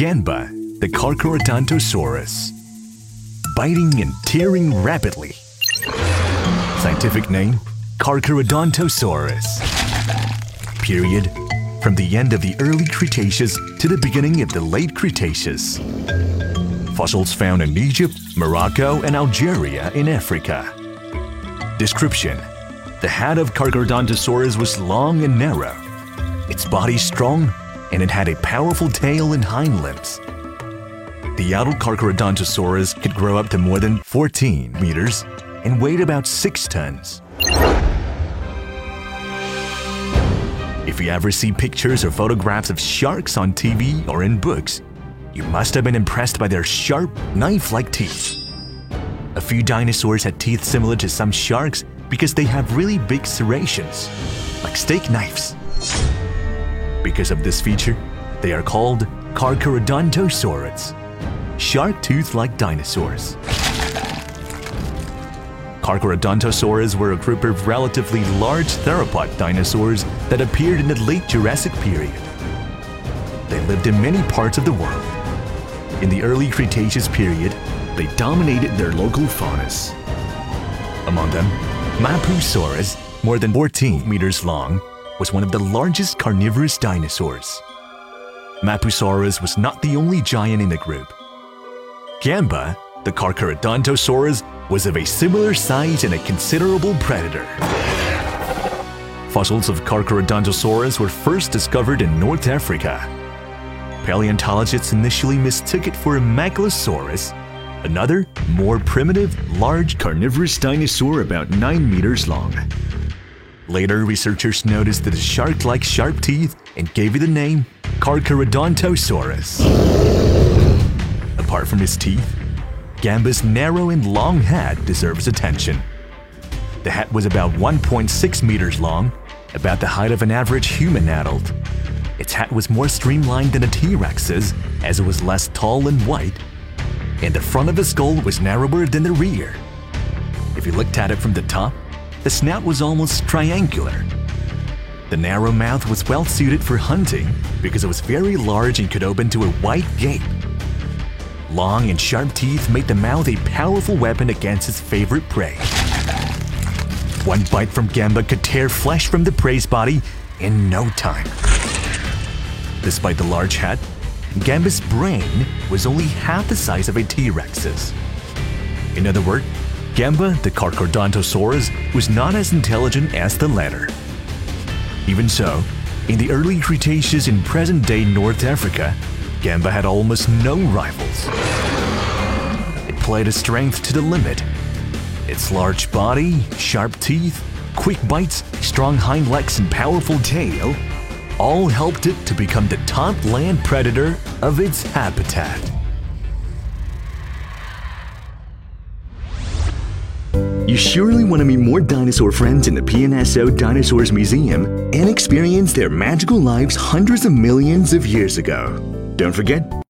Gamba, the Carcharodontosaurus. Biting and tearing rapidly. Scientific name Carcharodontosaurus. Period from the end of the early Cretaceous to the beginning of the late Cretaceous. Fossils found in Egypt, Morocco, and Algeria in Africa. Description The head of Carcharodontosaurus was long and narrow, its body strong, and it had a powerful tail and hind limbs. The adult Carcharodontosaurus could grow up to more than 14 meters and weighed about 6 tons. If you ever see pictures or photographs of sharks on TV or in books, you must have been impressed by their sharp, knife like teeth. A few dinosaurs had teeth similar to some sharks because they have really big serrations, like steak knives. Because of this feature, they are called Carcharodontosaurids, shark tooth like dinosaurs. Carcharodontosaurs were a group of relatively large theropod dinosaurs that appeared in the late Jurassic period. They lived in many parts of the world. In the early Cretaceous period, they dominated their local faunas. Among them, Mapusaurus, more than 14 meters long, was one of the largest carnivorous dinosaurs. Mapusaurus was not the only giant in the group. Gamba, the Carcharodontosaurus, was of a similar size and a considerable predator. Fossils of Carcharodontosaurus were first discovered in North Africa. Paleontologists initially mistook it for a Megalosaurus, another, more primitive, large carnivorous dinosaur about 9 meters long. Later, researchers noticed that the shark-like sharp teeth and gave it the name Carcharodontosaurus. Apart from his teeth, Gamba's narrow and long head deserves attention. The head was about 1.6 meters long, about the height of an average human adult. Its head was more streamlined than a T-Rex's, as it was less tall and white, and the front of the skull was narrower than the rear. If you looked at it from the top, the snout was almost triangular. The narrow mouth was well suited for hunting because it was very large and could open to a wide gape. Long and sharp teeth made the mouth a powerful weapon against its favorite prey. One bite from Gamba could tear flesh from the prey's body in no time. Despite the large head, Gamba's brain was only half the size of a T-Rex's. In other words, Gamba, the Carcharodontosaurus, was not as intelligent as the latter. Even so, in the early Cretaceous in present-day North Africa, Gamba had almost no rivals. It played its strength to the limit. Its large body, sharp teeth, quick bites, strong hind legs, and powerful tail all helped it to become the top land predator of its habitat. You surely want to meet more dinosaur friends in the PNSO Dinosaurs Museum and experience their magical lives hundreds of millions of years ago. Don't forget,